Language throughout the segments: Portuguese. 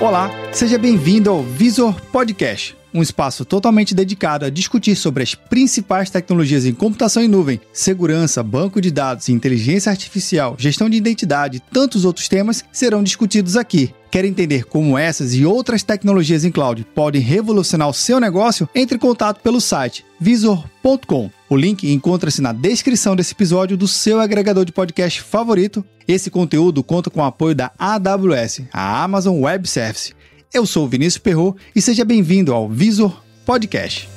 Olá, seja bem-vindo ao Visor Podcast, um espaço totalmente dedicado a discutir sobre as principais tecnologias em computação em nuvem, segurança, banco de dados, inteligência artificial, gestão de identidade e tantos outros temas serão discutidos aqui. Quer entender como essas e outras tecnologias em cloud podem revolucionar o seu negócio? Entre em contato pelo site visor.com. O link encontra-se na descrição desse episódio do seu agregador de podcast favorito. Esse conteúdo conta com o apoio da AWS, a Amazon Web Service. Eu sou o Vinícius Perro e seja bem-vindo ao Visor Podcast.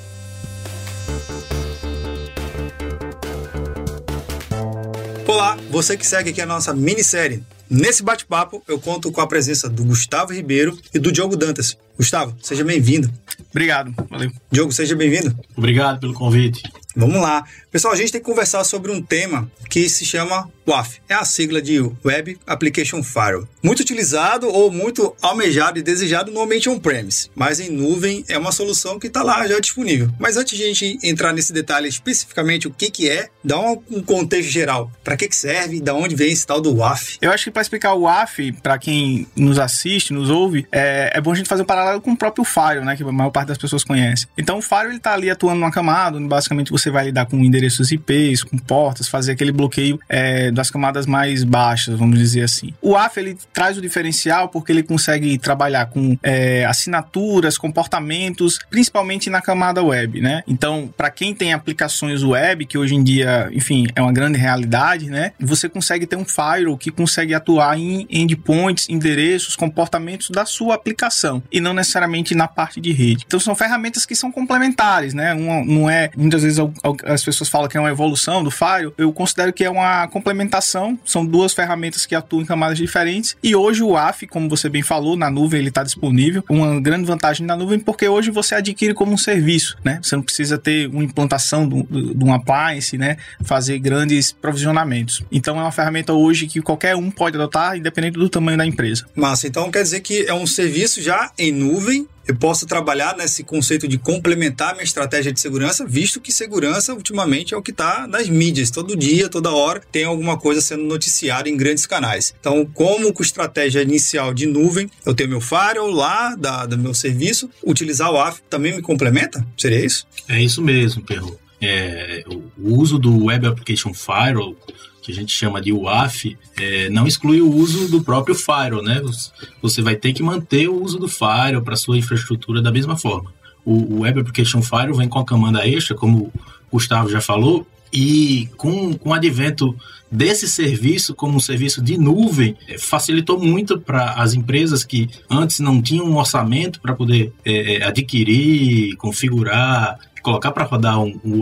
Olá, você que segue aqui a nossa minissérie. Nesse bate-papo, eu conto com a presença do Gustavo Ribeiro e do Diogo Dantas. Gustavo, seja bem-vindo. Obrigado, valeu. Diogo, seja bem-vindo. Obrigado pelo convite. Vamos lá. Pessoal, a gente tem que conversar sobre um tema que se chama WAF. É a sigla de Web Application Firewall. Muito utilizado ou muito almejado e desejado no ambiente on-premise, mas em nuvem é uma solução que está lá já disponível. Mas antes de a gente entrar nesse detalhe especificamente o que, que é, dá um contexto geral. Para que, que serve da onde vem esse tal do WAF? Eu acho que para explicar o WAF, para quem nos assiste, nos ouve, é, é, bom a gente fazer um paralelo com o próprio Firewall, né, que a maior parte das pessoas conhece. Então o Firewall está ali atuando numa camada, onde basicamente você vai lidar com endereços IPs, com portas, fazer aquele bloqueio é, das camadas mais baixas, vamos dizer assim. O WAF ele traz o diferencial porque ele consegue trabalhar com é, assinaturas, comportamentos, principalmente na camada web, né? Então, para quem tem aplicações web, que hoje em dia, enfim, é uma grande realidade, né? Você consegue ter um firewall que consegue atuar em endpoints, endereços, comportamentos da sua aplicação e não necessariamente na parte de rede. Então, são ferramentas que são complementares, né? Uma, não é muitas vezes as pessoas falam que é uma evolução do Fire, eu considero que é uma complementação, são duas ferramentas que atuam em camadas diferentes, e hoje o AF, como você bem falou, na nuvem ele está disponível, uma grande vantagem na nuvem porque hoje você adquire como um serviço, né? Você não precisa ter uma implantação de um appliance, né? Fazer grandes provisionamentos. Então é uma ferramenta hoje que qualquer um pode adotar, independente do tamanho da empresa. Massa, então quer dizer que é um serviço já em nuvem eu posso trabalhar nesse conceito de complementar minha estratégia de segurança, visto que segurança ultimamente é o que está nas mídias. Todo dia, toda hora, tem alguma coisa sendo noticiada em grandes canais. Então, como com estratégia inicial de nuvem, eu tenho meu firewall lá da, do meu serviço, utilizar o AF também me complementa? Seria isso? É isso mesmo, Perro. É, o uso do Web Application Firewall que a gente chama de UAF, é, não exclui o uso do próprio Firewall, né? Você vai ter que manter o uso do Firewall para sua infraestrutura da mesma forma. O, o Web Application Firewall vem com a comanda extra, como o Gustavo já falou, e com, com o advento desse serviço como um serviço de nuvem, é, facilitou muito para as empresas que antes não tinham um orçamento para poder é, é, adquirir, configurar, colocar para rodar um, um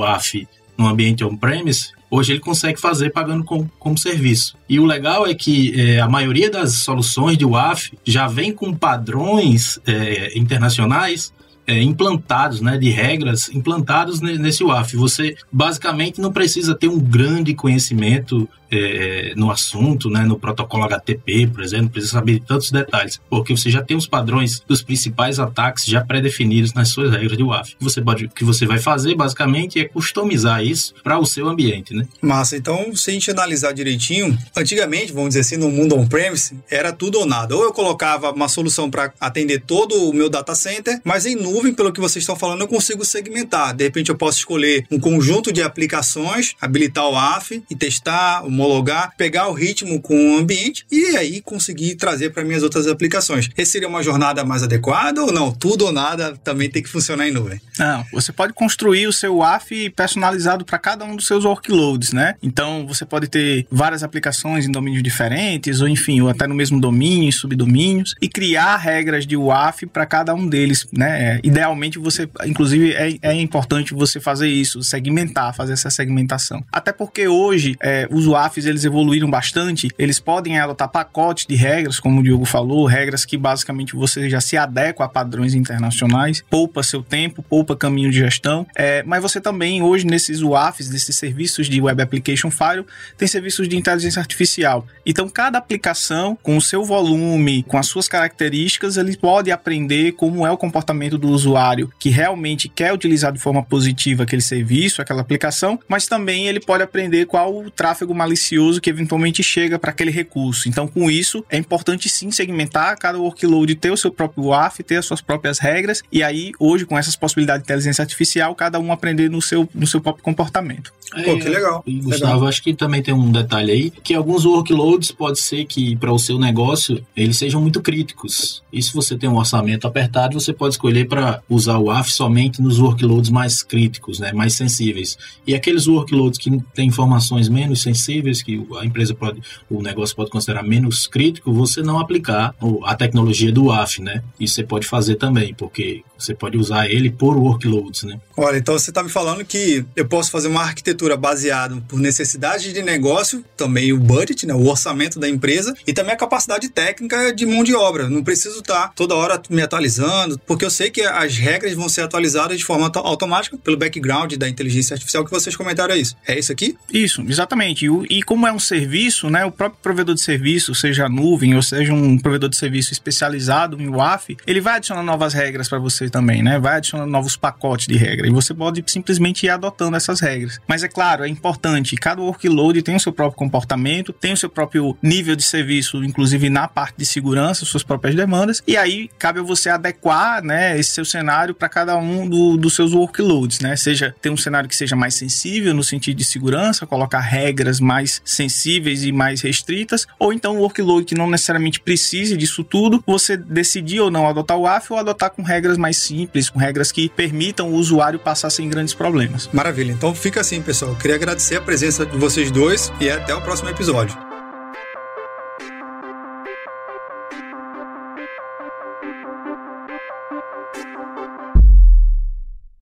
no ambiente on-premise, hoje ele consegue fazer pagando com, como serviço. E o legal é que é, a maioria das soluções de WAF já vem com padrões é, internacionais é, implantados, né, de regras implantados nesse WAF. Você basicamente não precisa ter um grande conhecimento é, no assunto, né, no protocolo HTTP, por exemplo, precisa saber de tantos detalhes, porque você já tem os padrões dos principais ataques já pré-definidos nas suas regras de WAF. O você pode, que você vai fazer basicamente é customizar isso para o seu ambiente, né? Massa. Então, se a gente analisar direitinho, antigamente, vamos dizer assim, no mundo on-premise, era tudo ou nada. Ou eu colocava uma solução para atender todo o meu data center, mas em nuvem, pelo que vocês estão falando, eu consigo segmentar. De repente, eu posso escolher um conjunto de aplicações, habilitar o WAF e testar o homologar, pegar o ritmo com o ambiente e aí conseguir trazer para minhas outras aplicações. Essa seria uma jornada mais adequada ou não? Tudo ou nada também tem que funcionar em nuvem. Não, você pode construir o seu WAF personalizado para cada um dos seus workloads, né? Então você pode ter várias aplicações em domínios diferentes, ou enfim, ou até no mesmo domínio, subdomínios, e criar regras de WAF para cada um deles, né? É, idealmente você, inclusive, é, é importante você fazer isso, segmentar, fazer essa segmentação. Até porque hoje é, os WAF Eles evoluíram bastante, eles podem adotar pacotes de regras, como o Diogo falou, regras que basicamente você já se adequa a padrões internacionais, poupa seu tempo, poupa caminho de gestão, é, mas você também hoje nesses WAFs, nesses serviços de Web Application Firewall, tem serviços de inteligência artificial. Então cada aplicação com o seu volume, com as suas características, ele pode aprender como é o comportamento do usuário que realmente quer utilizar de forma positiva aquele serviço, aquela aplicação, mas também ele pode aprender qual o tráfego malicioso que eventualmente chega para aquele recurso. Então, com isso, é importante sim segmentar cada workload, ter o seu próprio WAF, ter as suas próprias regras, e aí, hoje, com essas possibilidades de inteligência artificial, cada um aprender no seu, no seu próprio comportamento. Pô, que legal. E, Gustavo, legal. acho que também tem um detalhe aí, que alguns workloads pode ser que para o seu negócio eles sejam muito críticos. E se você tem um orçamento apertado, você pode escolher para usar o AF somente nos workloads mais críticos, né, mais sensíveis. E aqueles workloads que têm informações menos sensíveis, que a empresa pode, o negócio pode considerar menos crítico, você não aplicar a tecnologia do AF, né? Isso você pode fazer também, porque você pode usar ele por workloads, né? Olha, então você está me falando que eu posso fazer uma arquitetura baseada por necessidade de negócio, também o budget, né, o orçamento da empresa e também a capacidade técnica de mão de obra. Não preciso estar toda hora me atualizando, porque eu sei que as regras vão ser atualizadas de forma automática pelo background da inteligência artificial que vocês comentaram isso. É isso aqui? Isso, exatamente. E, como é um serviço, né, o próprio provedor de serviço, seja a nuvem ou seja um provedor de serviço especializado em WAF, ele vai adicionar novas regras para você também, né? Vai adicionar novos pacotes de regra e você pode simplesmente ir adotando essas regras. Mas é claro, é importante, cada workload tem o seu próprio comportamento, tem o seu próprio nível de serviço, inclusive na parte de segurança, suas próprias demandas, e aí cabe a você adequar, né, esse seu cenário para cada um do, dos seus workloads, né? Seja ter um cenário que seja mais sensível no sentido de segurança, colocar regras mais sensíveis e mais restritas, ou então um workload que não necessariamente precise disso tudo, você decidir ou não adotar o AF ou adotar com regras mais simples, com regras que permitam o usuário passar sem grandes problemas. Maravilha. Então fica assim, pessoal. Eu queria agradecer a presença de vocês dois e até o próximo episódio.